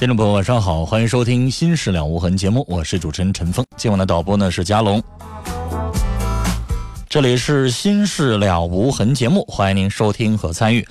听众朋友，晚上好，欢迎收听《心事了无痕》节目，我是主持人陈峰。今晚的导播呢是佳龙。这里是《心事了无痕》节目，欢迎您收听和参与。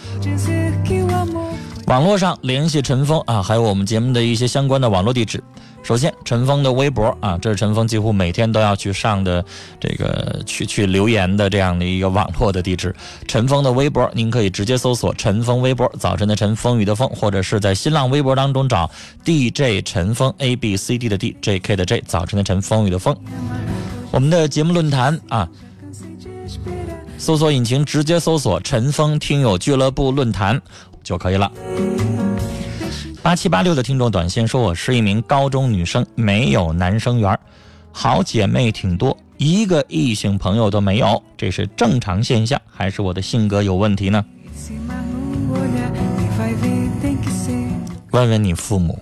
网络上联系陈峰啊，还有我们节目的一些相关的网络地址。首先，陈峰的微博啊，这是陈峰几乎每天都要去上的这个去去留言的这样的一个网络的地址。陈峰的微博，您可以直接搜索“陈峰微博”，早晨的晨，风雨的风，或者是在新浪微博当中找 DJ 陈峰 A B C D 的 D J K 的 J，早晨的晨，风雨的风。我们的节目论坛啊，搜索引擎直接搜索“陈峰听友俱乐部论坛”就可以了。八七八六的听众短信说：“我是一名高中女生，没有男生缘，好姐妹挺多，一个异性朋友都没有，这是正常现象，还是我的性格有问题呢？”问问你父母，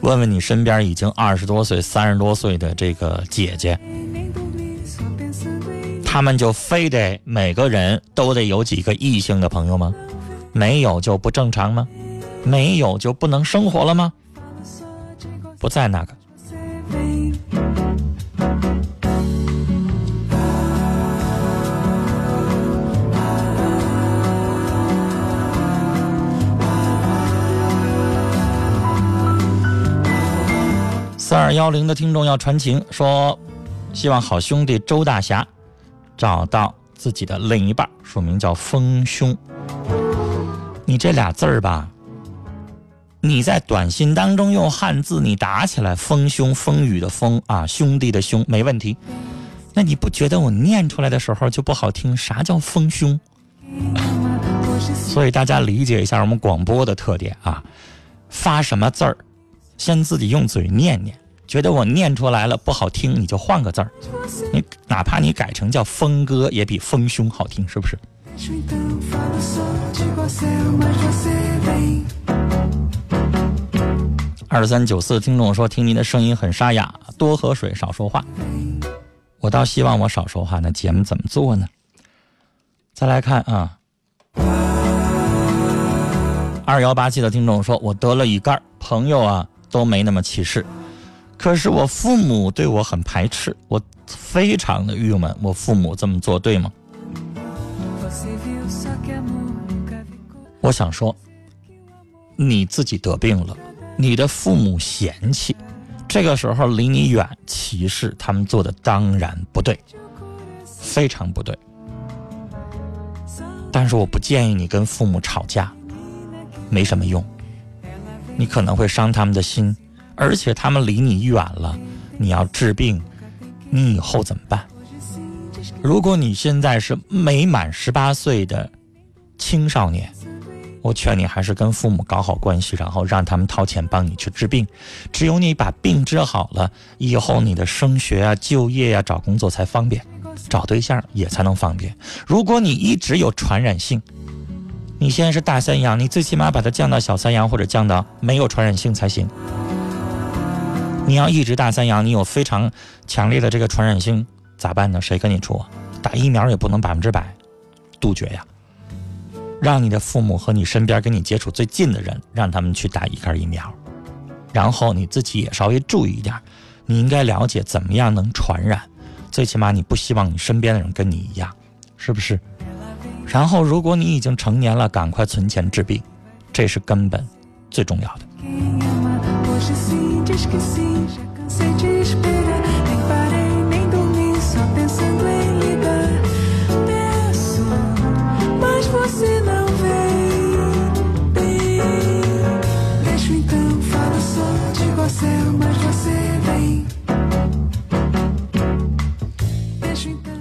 问问你身边已经二十多岁、三十多岁的这个姐姐，他们就非得每个人都得有几个异性的朋友吗？没有就不正常吗？没有就不能生活了吗？不在那个。三二幺零的听众要传情，说希望好兄弟周大侠找到自己的另一半，署名叫丰胸。你这俩字儿吧。你在短信当中用汉字你打起来“风兄”风雨的“风”啊，兄弟的“兄”没问题。那你不觉得我念出来的时候就不好听？啥叫“风兄”？所以大家理解一下我们广播的特点啊，发什么字儿，先自己用嘴念念，觉得我念出来了不好听，你就换个字儿。你哪怕你改成叫“峰哥”，也比“风兄”好听，是不是？二三九四听众说：“听您的声音很沙哑，多喝水，少说话。”我倒希望我少说话，那节目怎么做呢？再来看啊，二幺八七的听众说：“我得了乙肝，朋友啊都没那么歧视，可是我父母对我很排斥，我非常的郁闷。我父母这么做对吗？”我想说，你自己得病了。你的父母嫌弃，这个时候离你远歧视，他们做的当然不对，非常不对。但是我不建议你跟父母吵架，没什么用，你可能会伤他们的心，而且他们离你远了，你要治病，你以后怎么办？如果你现在是没满十八岁的青少年。我劝你还是跟父母搞好关系，然后让他们掏钱帮你去治病。只有你把病治好了，以后你的升学啊、就业啊、找工作才方便，找对象也才能方便。如果你一直有传染性，你现在是大三阳，你最起码把它降到小三阳或者降到没有传染性才行。你要一直大三阳，你有非常强烈的这个传染性咋办呢？谁跟你处？打疫苗也不能百分之百杜绝呀。让你的父母和你身边跟你接触最近的人，让他们去打一根疫苗，然后你自己也稍微注意一点。你应该了解怎么样能传染，最起码你不希望你身边的人跟你一样，是不是？然后如果你已经成年了，赶快存钱治病，这是根本最重要的。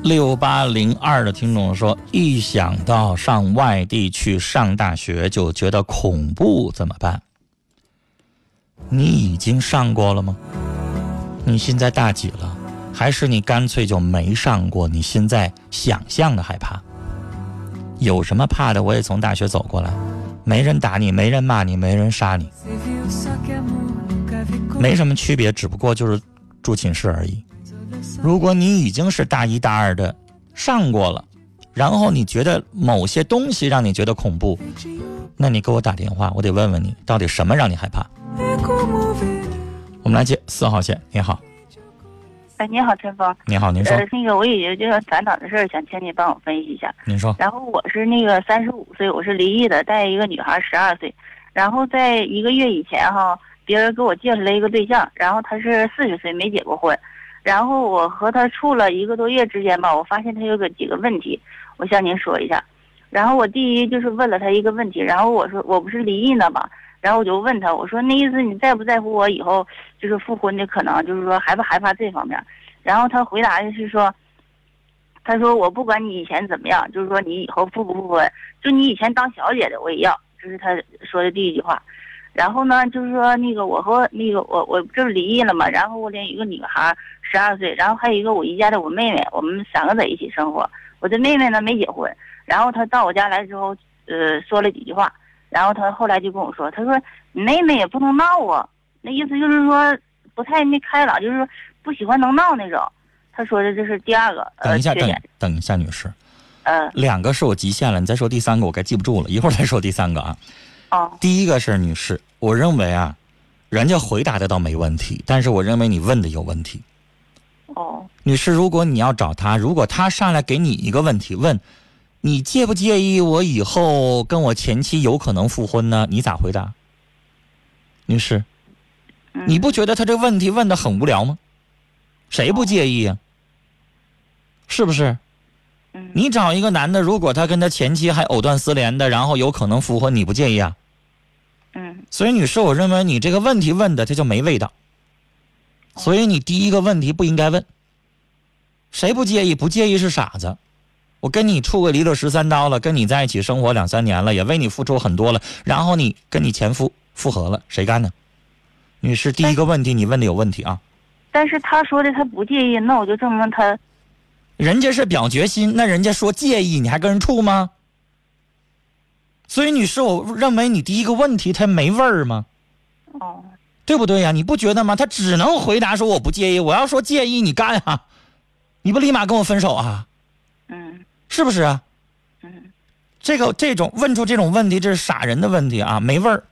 六八零二的听众说：“一想到上外地去上大学，就觉得恐怖，怎么办？你已经上过了吗？你现在大几了？还是你干脆就没上过？你现在想象的害怕？有什么怕的？我也从大学走过来，没人打你，没人骂你，没人杀你，没什么区别，只不过就是住寝室而已。”如果你已经是大一大二的上过了，然后你觉得某些东西让你觉得恐怖，那你给我打电话，我得问问你到底什么让你害怕。我们来接四号线，你好。哎，你好，陈峰。你好，您说。那个，我有一个就是烦恼的事儿，想请你帮我分析一下。您说。然后我是那个三十五岁，我是离异的，带一个女孩十二岁。然后在一个月以前哈，别人给我介绍了一个对象，然后他是四十岁，没结过婚。然后我和他处了一个多月之间吧，我发现他有个几个问题，我向您说一下。然后我第一就是问了他一个问题，然后我说我不是离异呢嘛，然后我就问他，我说那意思你在不在乎我以后就是复婚的可能，就是说害不害怕这方面？然后他回答的是说，他说我不管你以前怎么样，就是说你以后复不复婚，就你以前当小姐的我也要，这是他说的第一句话。然后呢，就是说那个我和那个我我这不离异了嘛，然后我领一个女孩，十二岁，然后还有一个我姨家的我妹妹，我们三个在一起生活。我这妹妹呢没结婚，然后她到我家来之后，呃，说了几句话，然后她后来就跟我说，她说你妹妹也不能闹啊，那意思就是说不太那开朗，就是说不喜欢能闹那种。她说的这是第二个等一下，等等一下，女士，呃，两个是我极限了，你再说第三个我该记不住了，一会儿再说第三个啊。哦，第一个是女士，我认为啊，人家回答的倒没问题，但是我认为你问的有问题。哦，女士，如果你要找他，如果他上来给你一个问题，问你介不介意我以后跟我前妻有可能复婚呢？你咋回答？女士，你不觉得他这个问题问的很无聊吗？谁不介意呀？是不是？你找一个男的，如果他跟他前妻还藕断丝连的，然后有可能复婚，你不介意啊？嗯。所以女士，我认为你这个问题问的他就没味道。所以你第一个问题不应该问。谁不介意？不介意是傻子。我跟你处个离了十三刀了，跟你在一起生活两三年了，也为你付出很多了，然后你跟你前夫复合了，谁干呢？女士，第一个问题你问的有问题啊。但是他说的他不介意，那我就证明他。人家是表决心，那人家说介意，你还跟人处吗？所以，女士，我认为你第一个问题他没味儿吗？哦，对不对呀？你不觉得吗？他只能回答说我不介意。我要说介意，你干啊？你不立马跟我分手啊？嗯，是不是啊？嗯，这个这种问出这种问题，这是傻人的问题啊，没味儿。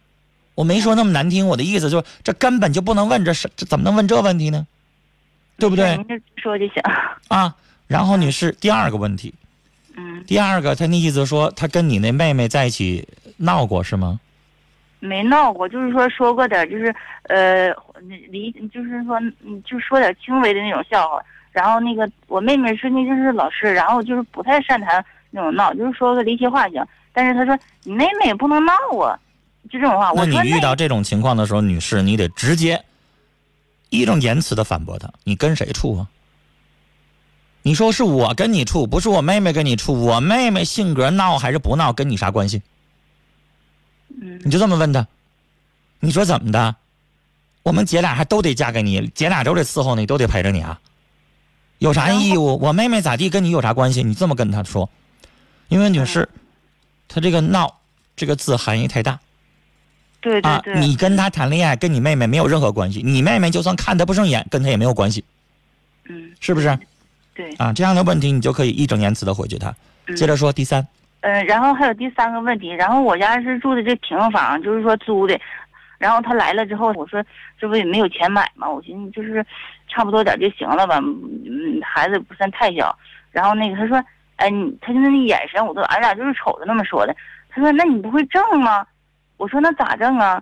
我没说那么难听，我的意思就是，这根本就不能问，这是这怎么能问这问题呢？对不对？您说就行啊。然后，女士，第二个问题，嗯，第二个，他那意思说，他跟你那妹妹在一起闹过是吗？没闹过，就是说说过点，就是呃，离，就是说，就说点轻微的那种笑话。然后那个我妹妹是那就是老师，然后就是不太擅长那种闹，就是说个离奇话行。但是他说你妹妹也不能闹啊，就这种话。那你遇到这种情况的时候，女士，你得直接义正言辞的反驳他，你跟谁处啊？你说是我跟你处，不是我妹妹跟你处。我妹妹性格闹还是不闹，跟你啥关系？嗯，你就这么问他。你说怎么的？我们姐俩还都得嫁给你，姐俩都得伺候你，都得陪着你啊？有啥义务？我妹妹咋地，跟你有啥关系？你这么跟他说，因为女士，她这个“闹”这个字含义太大。对对对。啊，你跟他谈恋爱，跟你妹妹没有任何关系。你妹妹就算看他不顺眼，跟他也没有关系。嗯。是不是？对，啊，这样的问题你就可以义正言辞的回绝他。嗯接着说第三，嗯，然后还有第三个问题，然后我家是住的这平房，就是说租的，然后他来了之后，我说这不也没有钱买嘛，我寻思就是差不多点就行了吧，嗯，孩子不算太小，然后那个他说，哎，你他就那眼神，我都俺俩就是瞅着那么说的，他说那你不会挣吗？我说那咋挣啊？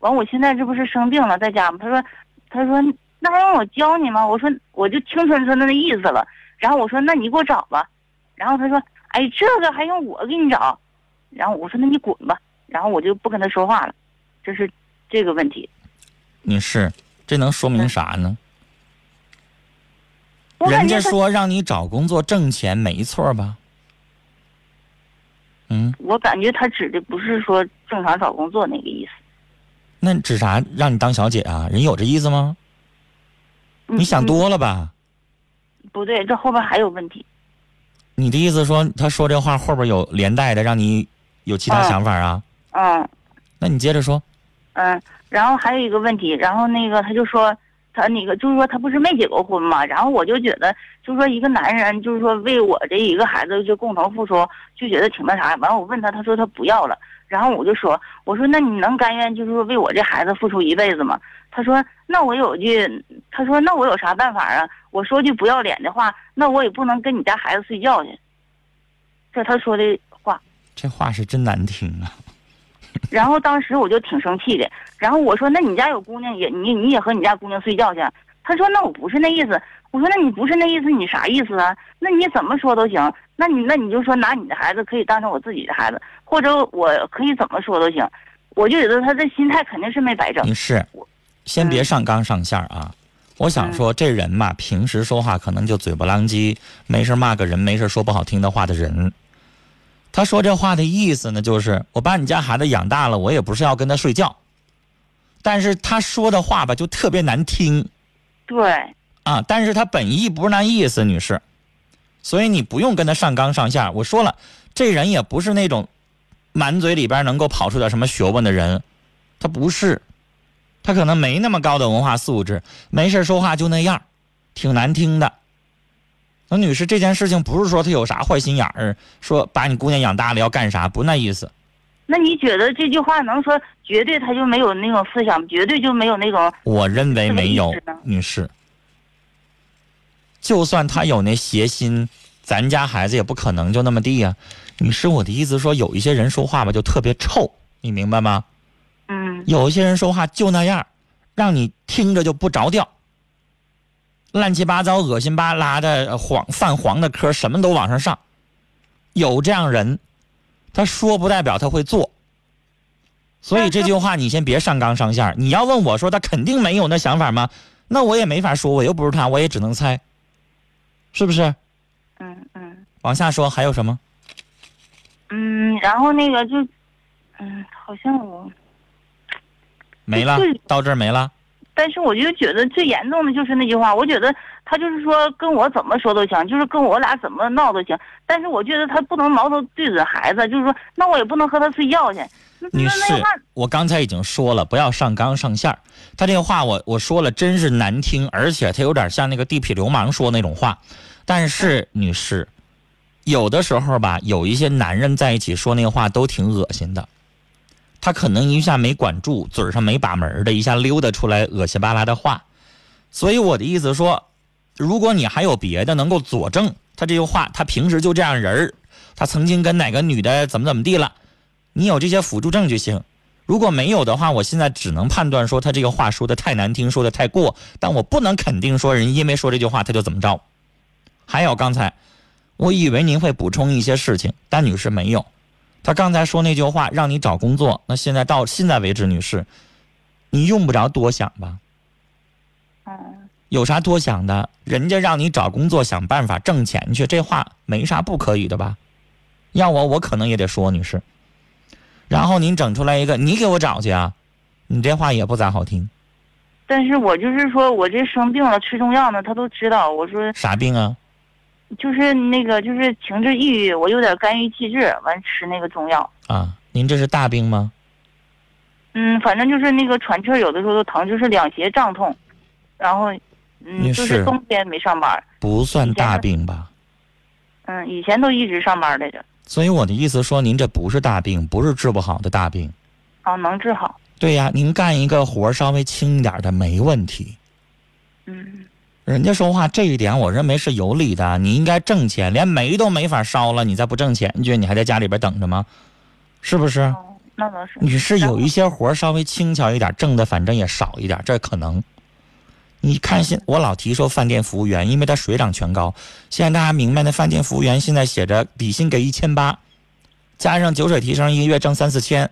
完我现在这不是生病了在家吗？他说，他说那还用我教你吗？我说我就听出他那意思了，然后我说那你给我找吧，然后他说。哎，这个还用我给你找？然后我说那你滚吧，然后我就不跟他说话了，这是这个问题。女士，这能说明啥呢？人家说让你找工作挣钱，没错吧？嗯，我感觉他指的不是说正常找工作那个意思。那指啥？让你当小姐啊？人有这意思吗？你想嗯多了吧？不对，这后边还有问题。你的意思说，他说这话后边有连带的，让你有其他啊想法啊？嗯那你接着说。嗯，然后还有一个问题，然后那个他就说他那个就是说他不是没结过婚嘛，然后我就觉得就是说一个男人就是说为我这一个孩子就共同付出，就觉得挺那啥。完了我问他，他说他不要了。然后我就说，我说那你能甘愿就是说为我这孩子付出一辈子吗？他说那我有句，他说那我有啥办法啊？我说句不要脸的话，那我也不能跟你家孩子睡觉去。这他说的话。这话是真难听啊！然后当时我就挺生气的，然后我说：“那你家有姑娘也你你也和你家姑娘睡觉去？”他说：“那我不是那意思。”我说：“那你不是那意思，你啥意思啊？那你怎么说都行。那你那你就说拿你的孩子可以当成我自己的孩子，或者我可以怎么说都行。”我就觉得他这心态肯定是没摆正。女士，先别上纲上线啊！我想说，这人嘛，平时说话可能就嘴不浪叽，没事骂个人，没事说不好听的话的人。他说这话的意思呢，就是我把你家孩子养大了，我也不是要跟他睡觉，但是他说的话吧，就特别难听对，啊。但是他本意不是那意思，女士，所以你不用跟他上纲上线。我说了，这人也不是那种满嘴里边能够跑出点什么学问的人，他不是，他可能没那么高的文化素质，没事说话就那样，挺难听的。那女士，这件事情不是说他有啥坏心眼儿，说把你姑娘养大了要干啥，不那意思。那你觉得这句话能说绝对他就没有那种思想，绝对就没有那种我认为没有女士。就算他有那邪心，咱家孩子也不可能就那么地呀、女士，我的意思说，有一些人说话吧就特别臭，你明白吗？嗯有些人说话就那样，让你听着就不着调，乱七八糟、恶心巴拉的呃黄泛黄的嗑，什么都往上上。有这样人，他说不代表他会做。所以这句话你先别上纲上线儿。你要问我说他肯定没有那想法吗？那我也没法说，我又不是他，我也只能猜，是不是？嗯嗯往下说还有什么？嗯，然后那个就嗯，好像我。没了，到这儿没了。但是我就觉得最严重的就是那句话，我觉得他就是说跟我怎么说都行，就是跟我俩怎么闹都行。但是我觉得他不能矛头对准孩子，就是说那我也不能和他睡觉去。女士我刚才已经说了，不要上纲上线儿。他这个话我我说了，真是难听，而且他有点像那个地痞流氓说那种话。但是女士，有的时候吧，有一些男人在一起说那个话都挺恶心的。他可能一下没管住，嘴上没把门的，一下溜达出来恶心巴拉的话。所以我的意思说，如果你还有别的能够佐证他这句话，他平时就这样人儿，他曾经跟哪个女的怎么怎么地了，你有这些辅助证据行。如果没有的话，我现在只能判断说他这个话说的太难听，说的太过，但我不能肯定说人因为说这句话他就怎么着。还有刚才，我以为您会补充一些事情，但女士没有。他刚才说那句话让你找工作，那现在到现在为止，女士，你用不着多想吧？嗯有啥多想的？人家让你找工作，想办法挣钱去，这话没啥不可以的吧？要我，我可能也得说，女士。然后您整出来一个，你给我找去啊，你这话也不咋好听。但是我就是说我这生病了，吃中药呢，他都知道。我说啥病啊？就是那个就是情志抑郁，我有点肝郁气滞，完吃那个中药。啊，您这是大病吗？嗯，反正就是那个喘气儿，有的时候都疼，就是两胁胀痛，然后嗯，就是冬天没上班。不算大病吧？嗯，以前都一直上班来着。所以我的意思说，您这不是大病，不是治不好的大病。哦，能治好。对呀，您干一个活儿稍微轻一点的没问题。嗯，人家说话这一点，我认为是有理的。你应该挣钱，连煤都没法烧了，你再不挣钱，你觉得你还在家里边等着吗？是不是？哦，那倒是。你是有一些活稍微轻巧一点，挣的反正也少一点，这可能。你看现我老提说饭店服务员，因为他水涨船高。现在大家明白，那饭店服务员现在写着底薪给一千八，加上酒水提成，一个月挣三四千，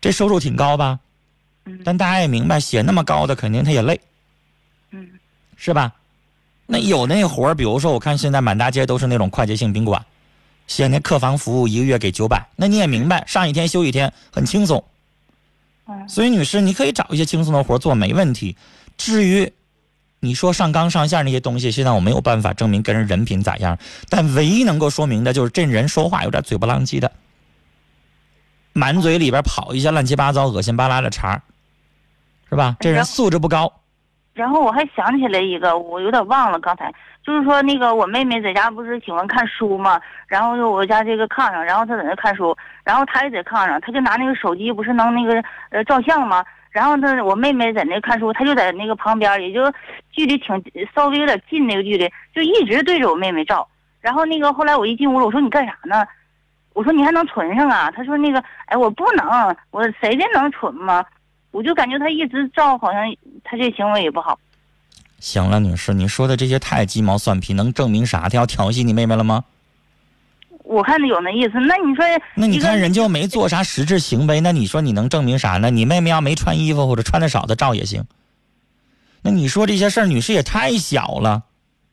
这收入挺高吧？嗯但大家也明白，写那么高的肯定他也累，嗯是吧？那有那活儿，比如说我看现在满大街都是那种快捷性宾馆，写那客房服务一个月给九百，那你也明白，上一天休一天，很轻松。嗯所以，女士，你可以找一些轻松的活儿做，没问题。至于你说上纲上线那些东西，现在我没有办法证明跟人人品咋样，但唯一能够说明的就是这人说话有点嘴不浪叽的，满嘴里边跑一些乱七八糟、恶心巴拉的茬儿，是吧？这人素质不高。然后我还想起来一个，我有点忘了刚才，就是说那个我妹妹在家不是喜欢看书嘛，然后就我家这个炕上，然后她在那看书，然后她也在炕上，她就拿那个手机不是能那个呃照相吗？然后她我妹妹在那看书，她就在那个旁边，也就距离挺稍微有点近那个距离，就一直对着我妹妹照。然后那个后来我一进屋了，我说你干啥呢？我说你还能存上啊？她说那个哎我不能，我谁的能存吗？我就感觉他一直照，好像他这行为也不好。行了，女士，你说的这些太鸡毛蒜皮，能证明啥？他要调戏你妹妹了吗？我看着有那意思，那你说，那你看人家又没做啥实质行为，那你说你能证明啥呢？你妹妹要没穿衣服或者穿的少的照也行。那你说这些事儿，女士也太小了。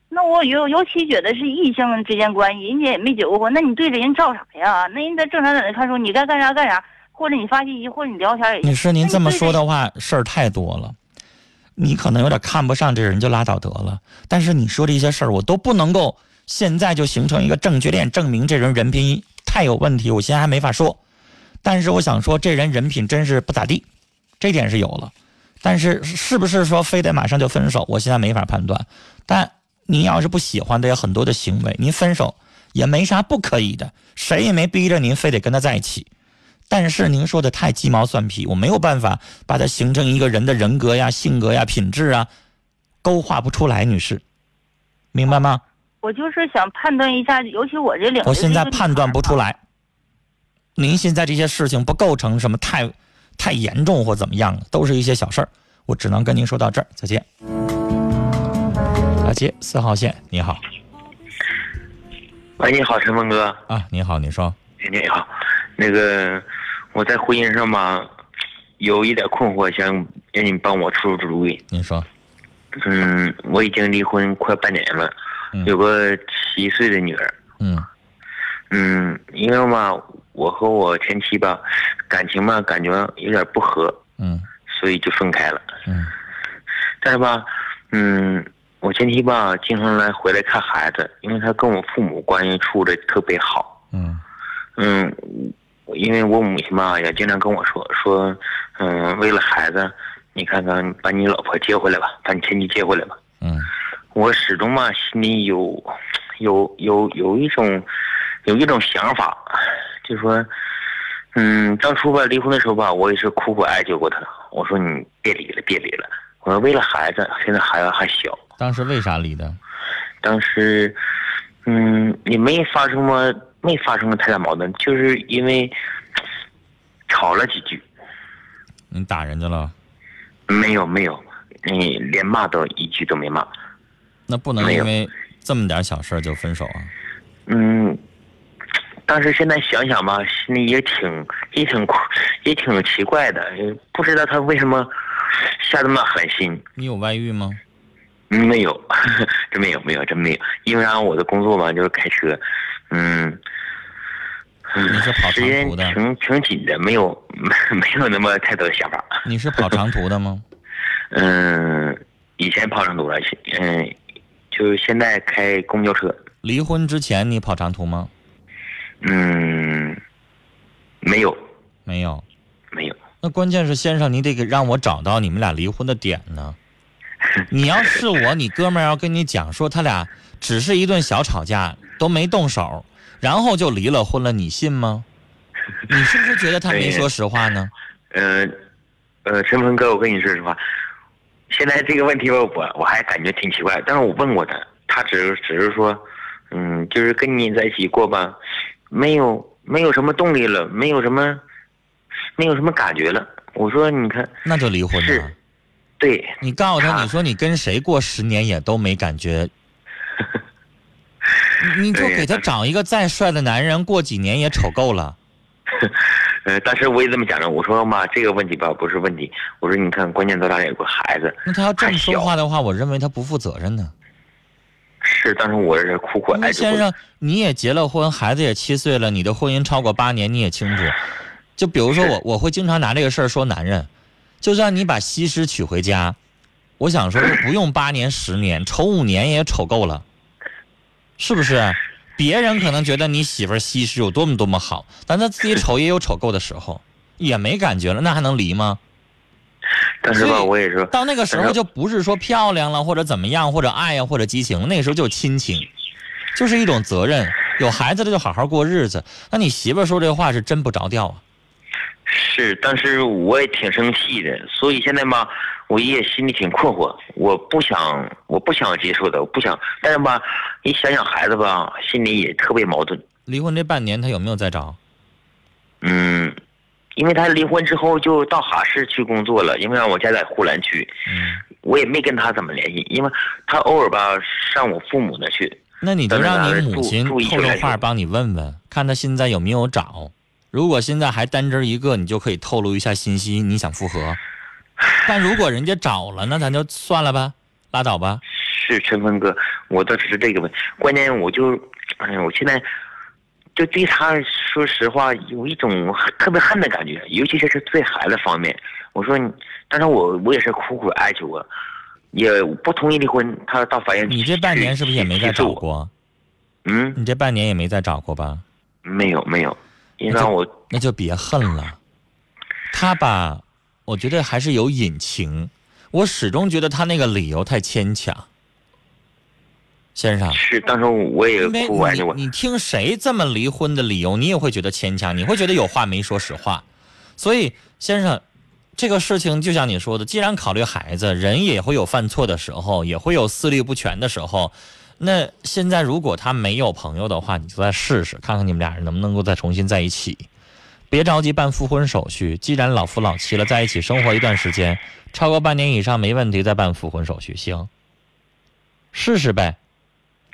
那我尤尤其觉得是异性之间关系，人家也没结过婚，那你对着人照啥呀？那人家正常在那看书，你该干啥干啥，或者你发信息，或者你聊天也行。女士，您这么说的，的话，事儿太多了。你可能有点看不上这人，就拉倒得了。但是你说这些事儿，我都不能够现在就形成一个证据链，证明这人人品太有问题。我现在还没法说，但是我想说，这人人品真是不咋地，这点是有了。但是是不是说非得马上就分手，我现在没法判断。但您要是不喜欢的有很多的行为，您分手也没啥不可以的，谁也没逼着您非得跟他在一起。但是您说的太鸡毛蒜皮，我没有办法把它形成一个人的人格呀、性格呀、品质啊，勾画不出来，女士，明白吗？我就是想判断一下，尤其我这领，我现在判断不出。来。您现在这些事情不构成什么太太严重或怎么样，都是一些小事儿。我只能跟您说到这儿，再见。阿杰四号线，你好喂，你好，陈峰哥。啊，你好，你说你好，那个我在婚姻上吧，有一点困惑，想让你帮我出出主意。你说，嗯，我已经离婚快半年了，嗯有个七岁的女儿。嗯嗯，因为嘛，我和我前妻吧，感情嘛感觉有点不和，嗯所以就分开了。嗯但是吧，嗯，我前妻吧经常来回来看孩子，因为她跟我父母关系处的特别好。嗯嗯，因为我母亲吧也经常跟我说说，嗯，为了孩子，你看看把你老婆接回来吧，把你前妻接回来吧。嗯我始终嘛心里有有有有一种有一种想法，就说，嗯，当初吧离婚的时候吧，我也是苦苦哀求过她，我说你别离了，别离了。我说为了孩子，现在孩子还小，当时为啥离的？当时，嗯，也没发生过，没发生过太大矛盾，就是因为吵了几句，你打人家了？没有没有，你连骂都一句都没骂。那不能因为这么点小事儿就分手啊？嗯，但是现在想想吧，心里也挺也挺也挺奇怪的，不知道他为什么下这么狠心。你有外遇吗？嗯 没有，真没有没有真没有，因为啥我的工作嘛就是开车，嗯。嗯你是跑长途的挺挺紧的，没有 没有那么太多的想法。你是跑长途的吗？嗯，以前跑长途嗯，就是现在开公交车。离婚之前你跑长途吗？嗯，没有没有。没有。那关键是先生，你得给让我找到你们俩离婚的点呢。你要是我，你哥们儿要跟你讲说他俩只是一顿小吵架，都没动手，然后就离了婚了，你信吗？你是不是觉得他没说实话呢？嗯，呃，陈鹏哥，我跟你说实话，现在这个问题吧，我我还感觉挺奇怪。但是我问过他，他只是只是说，嗯，就是跟你在一起过吧，没有没有什么动力了，没有什么没有什么感觉了。我说，你看，那就离婚了。是对，你告诉，他你说你跟谁过十年也都没感觉，你你就给他找一个再帅的男人，过几年也丑够了。呃，当时我也这么讲的。我说妈，这个问题吧不是问题。我说你看，关键咱俩有个孩子，那他要这么说话的话，我认为他不负责任呢。是当时我是苦苦因为哀。先生，你也结了婚，孩子也七岁了，你的婚姻超过八年，你也清楚。就比如说我，我会经常拿这个事儿说男人，就算你把西施娶回家，我想说不用八年十年，丑五年也丑够了，是不是？别人可能觉得你媳妇儿西施有多么多么好，但他自己丑也有丑够的时候，也没感觉了，那还能离吗？但是吧，我也是，到那个时候就不是说漂亮了或者怎么样或者爱呀或者激情，那个时候就是亲情，就是一种责任。有孩子了就好好过日子。那你媳妇儿说这话是真不着调啊？是，但是我也挺生气的，所以现在吧，我也心里挺困惑，我不想，我不想接受的，我不想，但是吧，你想想孩子吧，心里也特别矛盾。离婚这半年他有没有再找？嗯，因为他离婚之后就到哈市去工作了，因为我家在呼兰区，嗯，我也没跟他怎么联系，因为他偶尔吧上我父母那去。那你就让你母亲透露话帮你问问，看他现在有没有找。如果现在还单针一个，你就可以透露一下信息，你想复合。但如果人家找了，那咱就算了吧，拉倒吧。是陈峰哥，我倒是这个问，关键我就，哎呀，我现在就对他说实话有一种特别恨的感觉，尤其是是对孩子方面。我说你，但是我我也是苦苦哀求啊，也不同意离婚。他到法院你这半年是不是也没再找？过？嗯，你这半年也没再找过吧？没有没有，因那我那就别恨了。他吧，我觉得还是有隐情。我始终觉得他那个理由太牵强，先生。是当时我也因为苦苦哀求我。你你听谁这么离婚的理由，你也会觉得牵强，你会觉得有话没说实话。所以，先生，这个事情就像你说的，既然考虑孩子，人也会有犯错的时候，也会有思虑不全的时候。那现在如果他没有朋友的话，你就再试试，看看你们俩人能不能够再重新在一起。别着急办复婚手续，既然老夫老妻了，在一起生活一段时间，超过半年以上没问题，再办复婚手续，行？试试呗。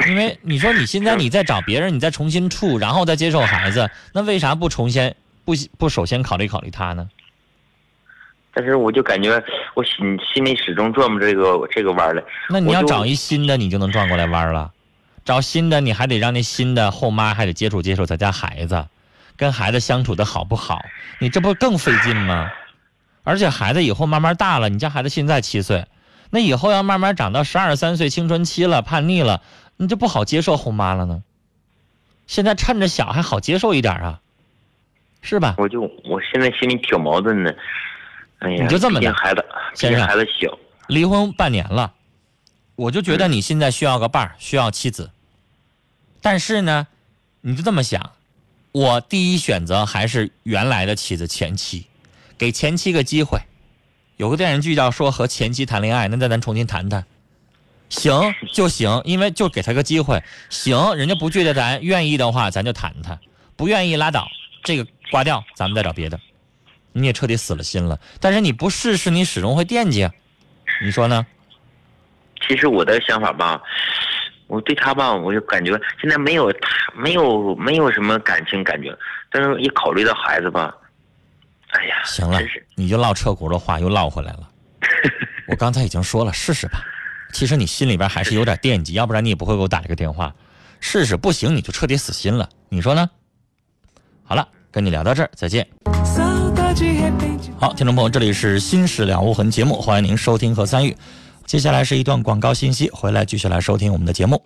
因为你说你现在你再找别人，你再重新处，然后再接受孩子，那为啥不重先不不首先考虑考虑他呢？但是我就感觉我心心里始终转不这个这个弯儿来。那你要找一新的，你就能转过来弯儿了。找新的，你还得让那新的后妈还得接触接触咱家孩子，跟孩子相处的好不好？你这不更费劲吗？而且孩子以后慢慢大了，你家孩子现在七岁，那以后要慢慢长到十二三岁，青春期了，叛逆了，你就不好接受后妈了呢。现在趁着小还好接受一点啊，是吧？我就我现在心里挺矛盾的。哎呀，你就这么的毕竟孩子，毕先生竟孩子小。离婚半年了，我就觉得你现在需要个伴儿，需要妻子。但是呢，你就这么想，我第一选择还是原来的妻子前妻，给前妻个机会。有个电视剧叫说和前妻谈恋爱，那再咱重新谈谈，行就行，因为就给他个机会，行，人家不拒绝咱愿意的话，咱就谈谈，不愿意拉倒，这个挂掉，咱们再找别的。你也彻底死了心了，但是你不试试，你始终会惦记啊。你说呢？其实我的想法吧，我对他吧，我就感觉现在没有他，没有没有什么感情感觉，但是一考虑到孩子吧，哎呀，行了，你就唠车轱辘话又唠回来了。我刚才已经说了，试试吧。其实你心里边还是有点惦记，要不然你也不会给我打这个电话。试试不行，你就彻底死心了。你说呢？好了，跟你聊到这儿，再见。好，听众朋友，这里是《新事了无痕》节目，欢迎您收听和参与。接下来是一段广告信息，回来继续来收听我们的节目。